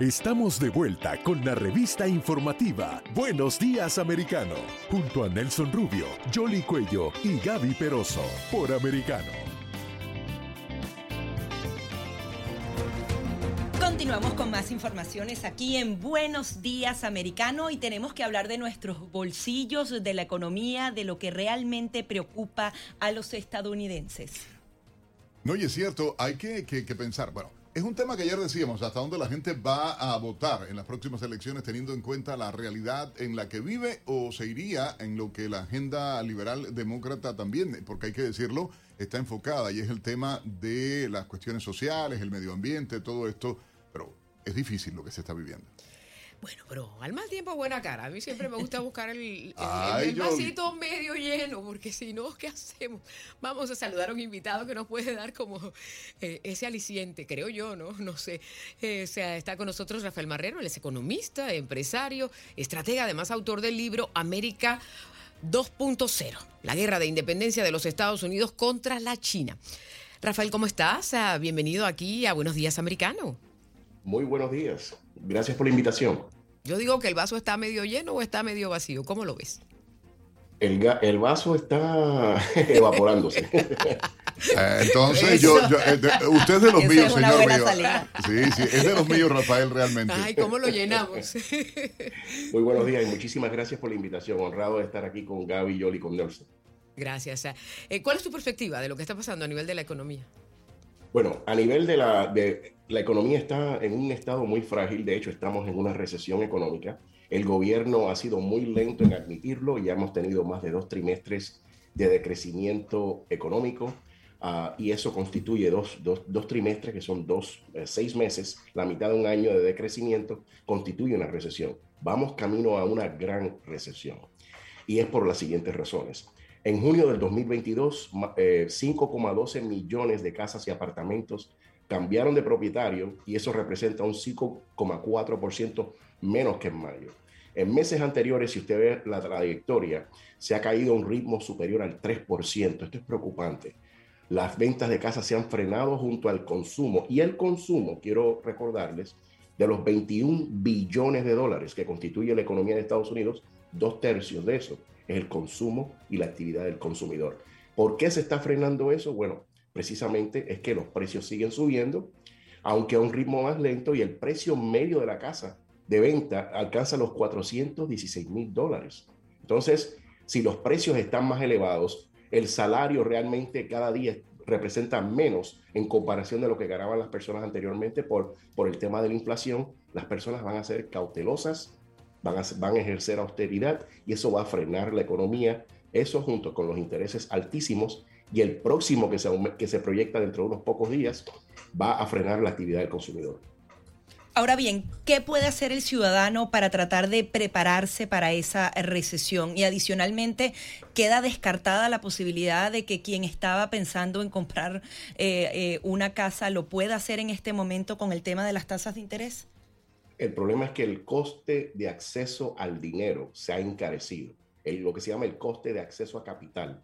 Estamos de vuelta con la revista informativa Buenos Días Americano, junto a Nelson Rubio, Jolly Cuello y Gaby Peroso, por Americano. Continuamos con más informaciones aquí en Buenos Días Americano y tenemos que hablar de nuestros bolsillos, de la economía, de lo que realmente preocupa a los estadounidenses. No, y es cierto, hay que, que pensar, bueno, es un tema que ayer decíamos, hasta dónde la gente va a votar en las próximas elecciones teniendo en cuenta la realidad en la que vive o se iría en lo que la agenda liberal demócrata también, porque hay que decirlo, está enfocada y es el tema de las cuestiones sociales, el medio ambiente, todo esto, pero es difícil lo que se está viviendo. Bueno, pero al mal tiempo buena cara. A mí siempre me gusta buscar el, vasito medio lleno, porque si no, ¿qué hacemos? Vamos a saludar a un invitado que nos puede dar como eh, ese aliciente, creo yo, ¿no? No sé. Eh, sea, está con nosotros Rafael Marrero, él es economista, empresario, estratega, además autor del libro América 2.0, la guerra de independencia de los Estados Unidos contra la China. Rafael, ¿cómo estás? Ah, bienvenido aquí a Buenos Días Americano. Muy buenos días. Gracias por la invitación. Yo digo que el vaso está medio lleno o está medio vacío. ¿Cómo lo ves? El, el vaso está evaporándose. Eh, entonces, yo, eh, usted es de los míos, señor mío. Sí, sí, es de los míos, Rafael, realmente. Ay, ¿cómo lo llenamos? Muy buenos días y muchísimas gracias por la invitación. Honrado de estar aquí con Gaby, Yoli y con Nelson. Gracias. Eh, ¿Cuál es tu perspectiva de lo que está pasando a nivel de la economía? Bueno, a nivel de la, de, la economía está en un estado muy frágil, de hecho estamos en una recesión económica. El gobierno ha sido muy lento en admitirlo, ya hemos tenido más de dos trimestres de decrecimiento económico uh, y eso constituye dos, dos, dos, trimestres, que son dos, eh, seis meses, la mitad de un año de decrecimiento, constituye una recesión. Vamos camino a una gran recesión y es por las siguientes razones. En junio del 2022, 5,12 eh, millones de casas y apartamentos cambiaron de propietario y eso representa un 5,4% menos que en mayo. En meses anteriores, si usted ve la trayectoria, se ha caído a un ritmo superior al 3%. Esto es preocupante. Las ventas de casas se han frenado junto al consumo y el consumo, quiero recordarles, de los 21 billones de dólares que constituye la economía de Estados Unidos, dos tercios de eso es el consumo y la actividad del consumidor. ¿Por qué se está frenando eso? Bueno, precisamente es que los precios siguen subiendo, aunque a un ritmo más lento y el precio medio de la casa de venta alcanza los 416 mil dólares. Entonces, si los precios están más elevados, el salario realmente cada día representa menos en comparación de lo que ganaban las personas anteriormente por, por el tema de la inflación, las personas van a ser cautelosas van a, van a ejercer austeridad y eso va a frenar la economía. Eso junto con los intereses altísimos y el próximo que se, que se proyecta dentro de unos pocos días va a frenar la actividad del consumidor. Ahora bien, ¿qué puede hacer el ciudadano para tratar de prepararse para esa recesión? Y adicionalmente, ¿queda descartada la posibilidad de que quien estaba pensando en comprar eh, eh, una casa lo pueda hacer en este momento con el tema de las tasas de interés? El problema es que el coste de acceso al dinero se ha encarecido, lo que se llama el coste de acceso a capital.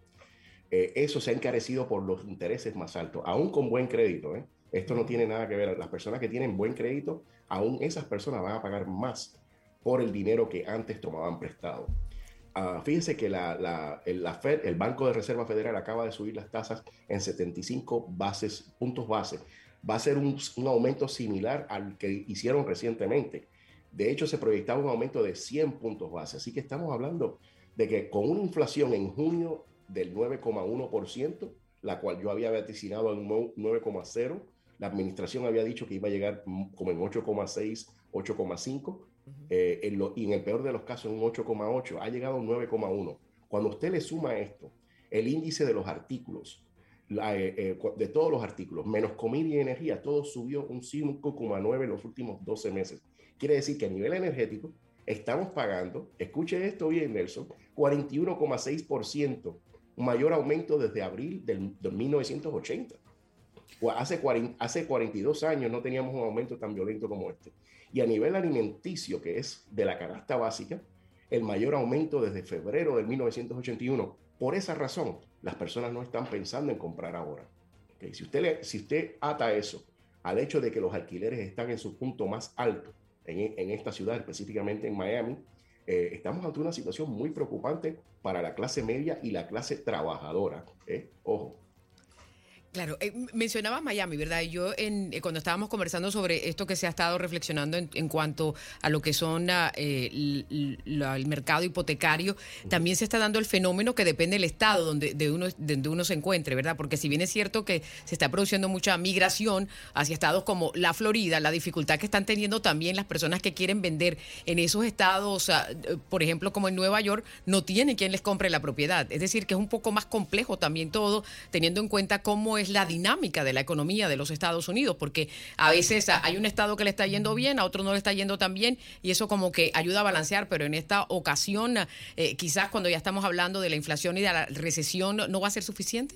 Eh, eso se ha encarecido por los intereses más altos, aún con buen crédito. ¿eh? Esto no tiene nada que ver. Las personas que tienen buen crédito, aún esas personas van a pagar más por el dinero que antes tomaban prestado. Uh, fíjense que la, la, el, Fed, el Banco de Reserva Federal acaba de subir las tasas en 75 bases, puntos base va a ser un, aumento similar al que hicieron recientemente. De hecho, se proyectaba un aumento de 100 puntos base. Así que estamos hablando de que con una inflación en junio del 9,1%, la cual yo había vaticinado en 9,0%, la administración había dicho que iba a llegar como en 8,6, 8,5, eh, y en el peor de los casos en 8,8, ha llegado a 9,1. Cuando usted le suma esto, el índice de los artículos, eh, eh, de todos los artículos, menos comida y energía, todo subió un 5,9 en los últimos 12 meses. Quiere decir que a nivel energético estamos pagando, escuche esto bien, Nelson, 41,6%, mayor aumento desde abril del, 1980. Hace, hace 42 años no teníamos un aumento tan violento como este. Y a nivel alimenticio, que es de la canasta básica, el mayor aumento desde febrero de 1981. Por esa razón, las personas no están pensando en comprar ahora. Si, usted si usted ata eso al hecho de que los alquileres están en su punto más alto en, esta ciudad, específicamente en Miami, eh, estamos ante una situación muy preocupante para la clase media y la clase trabajadora. ¿eh? Ojo. Claro, eh, mencionabas Miami, ¿verdad? Yo en, eh, cuando estábamos conversando sobre esto que se ha estado reflexionando en, cuanto a lo que son ah, eh, el mercado hipotecario, también se está dando el fenómeno que depende del estado donde, de uno, donde uno se encuentre, ¿verdad? Porque si bien es cierto que se está produciendo mucha migración hacia estados como la Florida, la dificultad que están teniendo también las personas que quieren vender en esos estados, ah, por ejemplo, como en Nueva York, no tienen quien les compre la propiedad. Es decir, que es un poco más complejo también todo, teniendo en cuenta cómo es la dinámica de la economía de los Estados Unidos, porque a veces hay un estado que le está yendo bien, a otro no le está yendo tan bien, y eso como que ayuda a balancear, pero en esta ocasión, eh, quizás cuando ya estamos hablando de la inflación y de la recesión, ¿no va a ser suficiente?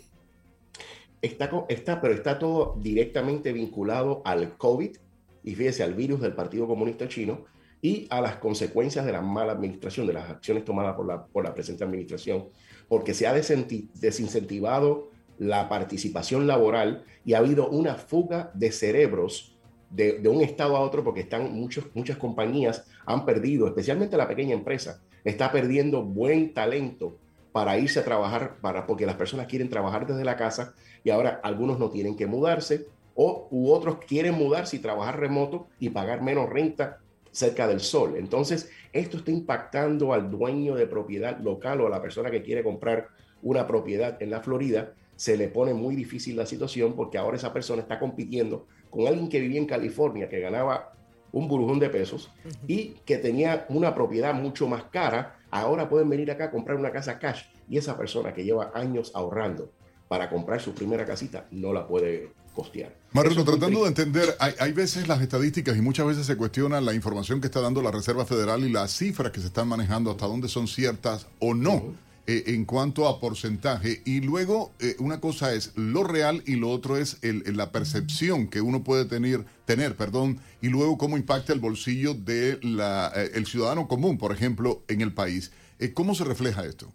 Está, está, pero está todo directamente vinculado al COVID y fíjese, al virus del Partido Comunista Chino y a las consecuencias de la mala administración, de las acciones tomadas por la, por la presente administración, porque se ha desincentivado la participación laboral y ha habido una fuga de cerebros de, un estado a otro porque están muchos, muchas compañías han perdido, especialmente la pequeña empresa, está perdiendo buen talento para irse a trabajar, para, porque las personas quieren trabajar desde la casa y ahora algunos no tienen que mudarse o u otros quieren mudarse y trabajar remoto y pagar menos renta cerca del sol. Entonces, esto está impactando al dueño de propiedad local o a la persona que quiere comprar una propiedad en la Florida se le pone muy difícil la situación porque ahora esa persona está compitiendo con alguien que vivía en California, que ganaba un burujón de pesos y que tenía una propiedad mucho más cara, ahora pueden venir acá a comprar una casa cash y esa persona que lleva años ahorrando para comprar su primera casita no la puede costear. Marrero, tratando de entender, hay, hay, veces las estadísticas y muchas veces se cuestiona la información que está dando la Reserva Federal y las cifras que se están manejando, hasta dónde son ciertas o no. Eh, en cuanto a porcentaje. Y luego, eh, una cosa es lo real y lo otro es la percepción que uno puede tener, tener perdón, y luego cómo impacta el bolsillo del de eh, ciudadano común, por ejemplo, en el país. ¿Cómo se refleja esto?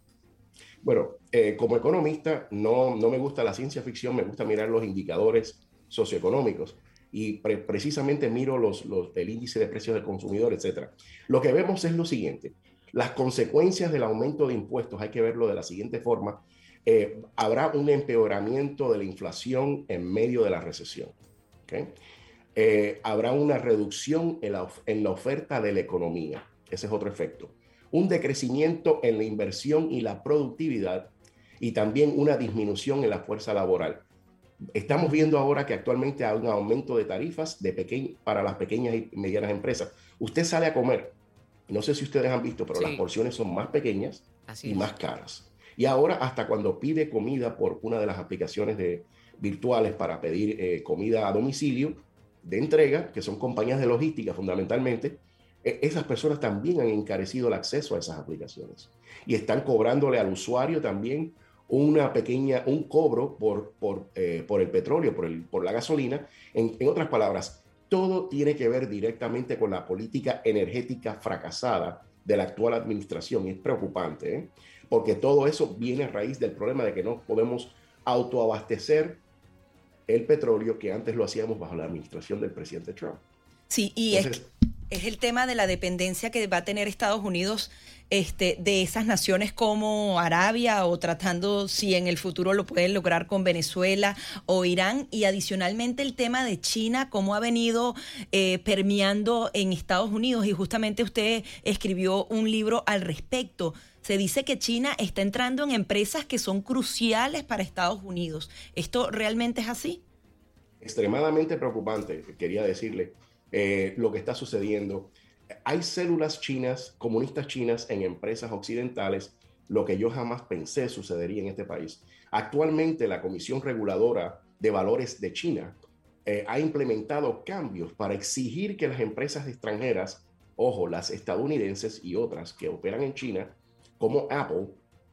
Bueno, como economista, no, no me gusta la ciencia ficción, me gusta mirar los indicadores socioeconómicos y precisamente miro los, los, el índice de precios del consumidor, etcétera. Lo que vemos es lo siguiente: las consecuencias del aumento de impuestos hay que verlo de la siguiente forma. Eh, habrá un empeoramiento de la inflación en medio de la recesión. Eh, habrá una reducción en la, oferta de la economía. Ese es otro efecto. Un decrecimiento en la inversión y la productividad y también una disminución en la fuerza laboral. Estamos viendo ahora que actualmente hay un aumento de tarifas para las pequeñas y medianas empresas. Usted sale a comer no sé si ustedes han visto, pero las porciones son más pequeñas y más caras. Y ahora hasta cuando pide comida por una de las aplicaciones de, virtuales para pedir eh, comida a domicilio de entrega, que son compañías de logística fundamentalmente, e, esas personas también han encarecido el acceso a esas aplicaciones y están cobrándole al usuario también una pequeña, un cobro por, por, eh, por el petróleo, por, el, por la gasolina. En, en otras palabras, todo tiene que ver directamente con la política energética fracasada de la actual administración. Y es preocupante, ¿eh? porque todo eso viene a raíz del problema de que no podemos autoabastecer el petróleo que antes lo hacíamos bajo la administración del presidente Trump. Sí, y es, es el tema de la dependencia que va a tener Estados Unidos este, de esas naciones como Arabia o tratando si en el futuro lo pueden lograr con Venezuela o Irán y adicionalmente el tema de China, cómo ha venido eh, permeando en Estados Unidos y justamente usted escribió un libro al respecto. Se dice que China está entrando en empresas que son cruciales para Estados Unidos. ¿Esto realmente es así? Extremadamente preocupante, quería decirle, eh, lo que está sucediendo hay células chinas, comunistas chinas en empresas occidentales, lo que yo jamás pensé sucedería en este país. Actualmente la Comisión Reguladora de Valores de China eh, ha implementado cambios para exigir que las empresas extranjeras, ojo, las estadounidenses y otras que operan en China, como Apple,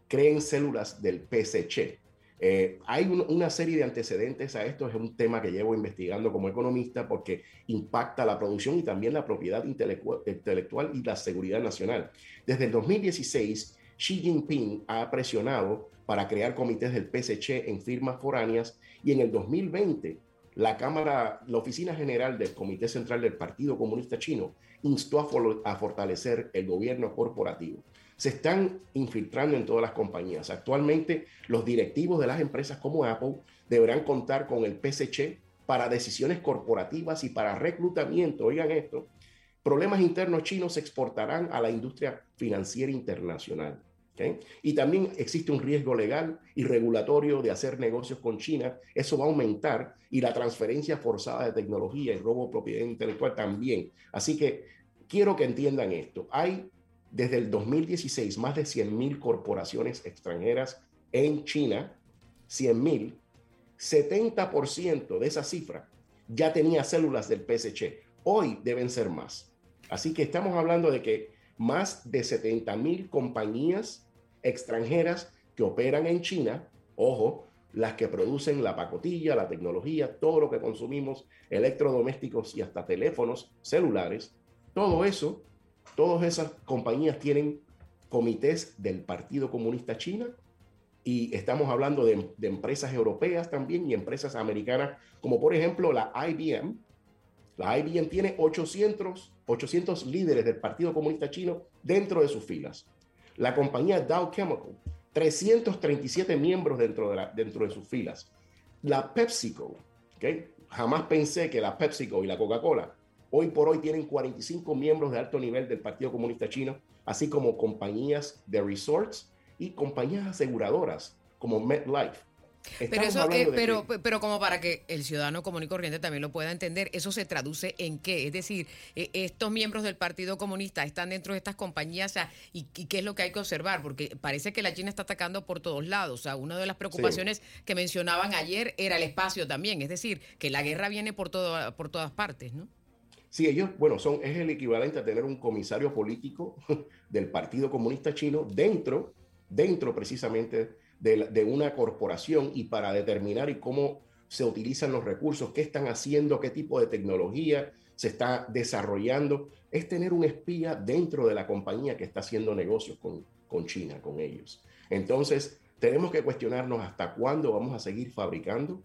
creen células del PCC, eh, hay una serie de antecedentes a esto, es un tema que llevo investigando como economista porque impacta la producción y también la propiedad intelectual y la seguridad nacional. Desde el 2016, Xi Jinping ha presionado para crear comités del PSC en firmas foráneas y en el 2020 la Cámara, la Oficina General del Comité Central del Partido Comunista Chino instó a, fortalecer el gobierno corporativo. Se están infiltrando en todas las compañías. Actualmente, los directivos de las empresas como Apple deberán contar con el PSC para decisiones corporativas y para reclutamiento. Oigan esto, problemas internos chinos se exportarán a la industria financiera internacional. Y también existe un riesgo legal y regulatorio de hacer negocios con China. Eso va a aumentar y la transferencia forzada de tecnología y robo de propiedad intelectual también. Así que quiero que entiendan esto. Hay desde el 2016 más de 100.000 corporaciones extranjeras en China. 100.000. 70% de esa cifra ya tenía células del PSC. Hoy deben ser más. Así que estamos hablando de que más de 70.000 compañías extranjeras que operan en China, ojo, las que producen la pacotilla, la tecnología, todo lo que consumimos, electrodomésticos y hasta teléfonos celulares, todo eso, todas esas compañías tienen comités del Partido Comunista China y estamos hablando de, empresas europeas también y empresas americanas, como por ejemplo la IBM. La IBM tiene 800, 800 líderes del Partido Comunista Chino dentro de sus filas la compañía Dow Chemical, 337 miembros dentro de, dentro de sus filas. La PepsiCo, ¿okay? jamás pensé que la PepsiCo y la Coca-Cola hoy por hoy tienen 45 miembros de alto nivel del Partido Comunista Chino, así como compañías de resorts y compañías aseguradoras como MetLife. Pero eso, eh, pero, pero como para que el ciudadano común y corriente también lo pueda entender, eso se traduce en qué, es decir, eh, estos miembros del Partido Comunista están dentro de estas compañías, y, qué es lo que hay que observar, porque parece que la China está atacando por todos lados. O sea, una de las preocupaciones que mencionaban ayer era el espacio también, es decir, que la guerra viene por todo, por todas partes, ¿no? Sí, ellos, bueno, son, es el equivalente a tener un comisario político del Partido Comunista Chino dentro, dentro precisamente de, una corporación y para determinar y cómo se utilizan los recursos, qué están haciendo, qué tipo de tecnología se está desarrollando, es tener un espía dentro de la compañía que está haciendo negocios con, con China, con ellos. Entonces, tenemos que cuestionarnos hasta cuándo vamos a seguir fabricando,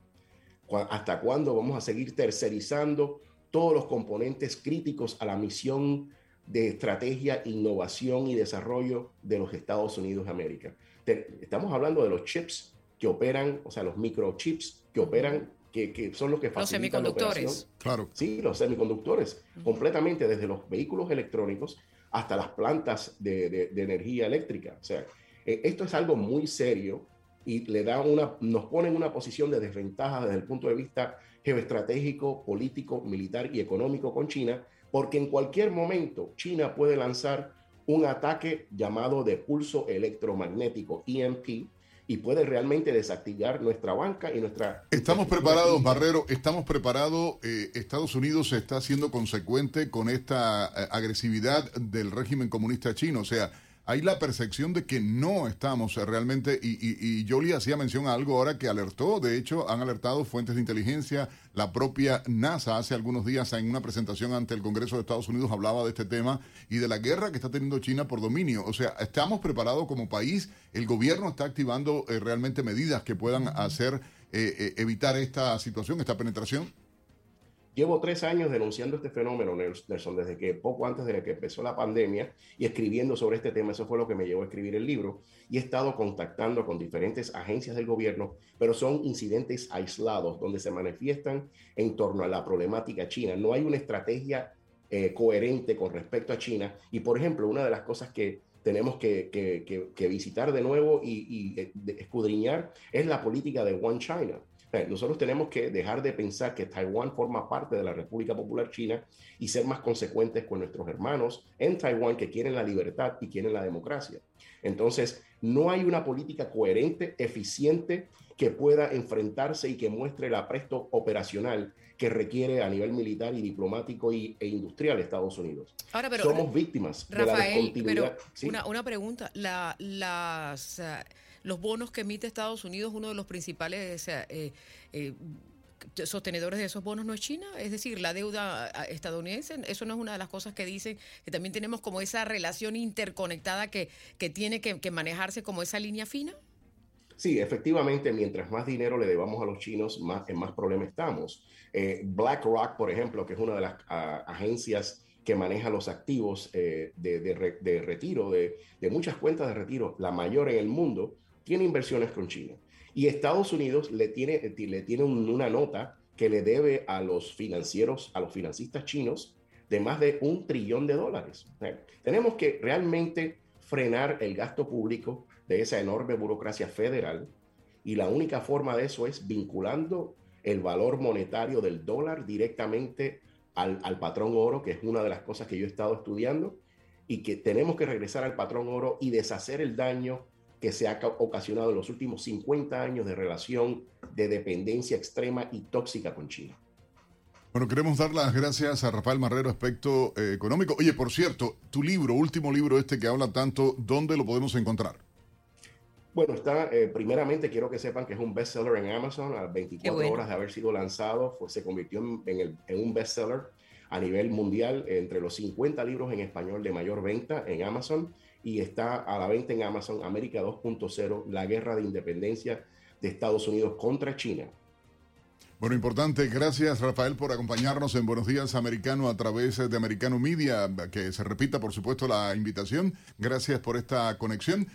hasta cuándo vamos a seguir tercerizando todos los componentes críticos a la misión de estrategia, innovación y desarrollo de los Estados Unidos de América estamos hablando de los chips que operan, o sea, los microchips que operan, que, son los que facilitan los semiconductores. claro. Sí, los semiconductores, completamente desde los vehículos electrónicos hasta las plantas de, energía eléctrica. O sea, e, esto es algo muy serio y le da una, nos pone en una posición de desventaja desde el punto de vista geoestratégico, político, militar y económico con China, porque en cualquier momento China puede lanzar un ataque llamado de pulso electromagnético, EMP, y puede realmente desactivar nuestra banca y nuestra... Estamos preparados, Barrero, estamos preparados. Eh, Estados Unidos está siendo consecuente con esta eh, agresividad del régimen comunista chino. O sea, hay la percepción de que no estamos realmente, y, y, y hacía mención a algo ahora que alertó, de hecho han alertado fuentes de inteligencia, la propia NASA hace algunos días en una presentación ante el Congreso de Estados Unidos hablaba de este tema y de la guerra que está teniendo China por dominio. O sea, estamos preparados como país, el gobierno está activando eh, realmente medidas que puedan hacer, eh, eh, evitar esta situación, esta penetración. Llevo tres años denunciando este fenómeno, Nelson, desde que poco antes de que empezó la pandemia y escribiendo sobre este tema. Eso fue lo que me llevó a escribir el libro. Y he estado contactando con diferentes agencias del gobierno, pero son incidentes aislados donde se manifiestan en torno a la problemática china. No hay una estrategia eh, coherente con respecto a China. Y, por ejemplo, una de las cosas que tenemos que, visitar de nuevo y, y eh, escudriñar es la política de One China nosotros tenemos que dejar de pensar que Taiwán forma parte de la República Popular China y ser más consecuentes con nuestros hermanos en Taiwán que quieren la libertad y quieren la democracia. Entonces, no hay una política coherente, eficiente, que pueda enfrentarse y que muestre el apresto operacional que requiere a nivel militar y diplomático y, e industrial Estados Unidos. Ahora, pero, Somos víctimas de la descontinuidad. Pero una, una, pregunta, la, las los bonos que emite Estados Unidos, uno de los principales eh, eh, sostenedores de esos bonos no es China, es decir, la deuda estadounidense, eso no es una de las cosas que dicen, que también tenemos como esa relación interconectada que, que tiene que, manejarse como esa línea fina. Sí, efectivamente, mientras más dinero le debamos a los chinos, más, en más problemas estamos. Eh, BlackRock, por ejemplo, que es una de las agencias que maneja los activos eh, de, retiro, de, muchas cuentas de retiro, la mayor en el mundo, tiene inversiones con China. Y Estados Unidos le tiene, le tiene una nota que le debe a los financieros, a los financistas chinos, de más de un trillón de dólares. tenemos que realmente frenar el gasto público de esa enorme burocracia federal y la única forma de eso es vinculando el valor monetario del dólar directamente al, patrón oro, que es una de las cosas que yo he estado estudiando, y que tenemos que regresar al patrón oro y deshacer el daño que se ha ocasionado en los últimos 50 años de relación de dependencia extrema y tóxica con China. Bueno, queremos dar las gracias a Rafael Marrero, aspecto eh, económico. Oye, por cierto, tu libro, último libro este que habla tanto, ¿dónde lo podemos encontrar? Bueno, está, eh, primeramente quiero que sepan que es un bestseller en Amazon, a 24 horas de haber sido lanzado, se convirtió en, un bestseller a nivel mundial, entre los 50 libros en español de mayor venta en Amazon, y está a la venta en Amazon América 2.0, la guerra de independencia de Estados Unidos contra China. Bueno, importante, gracias Rafael por acompañarnos en Buenos Días Americano a través de Americano Media, que se repita por supuesto la invitación. Gracias por esta conexión.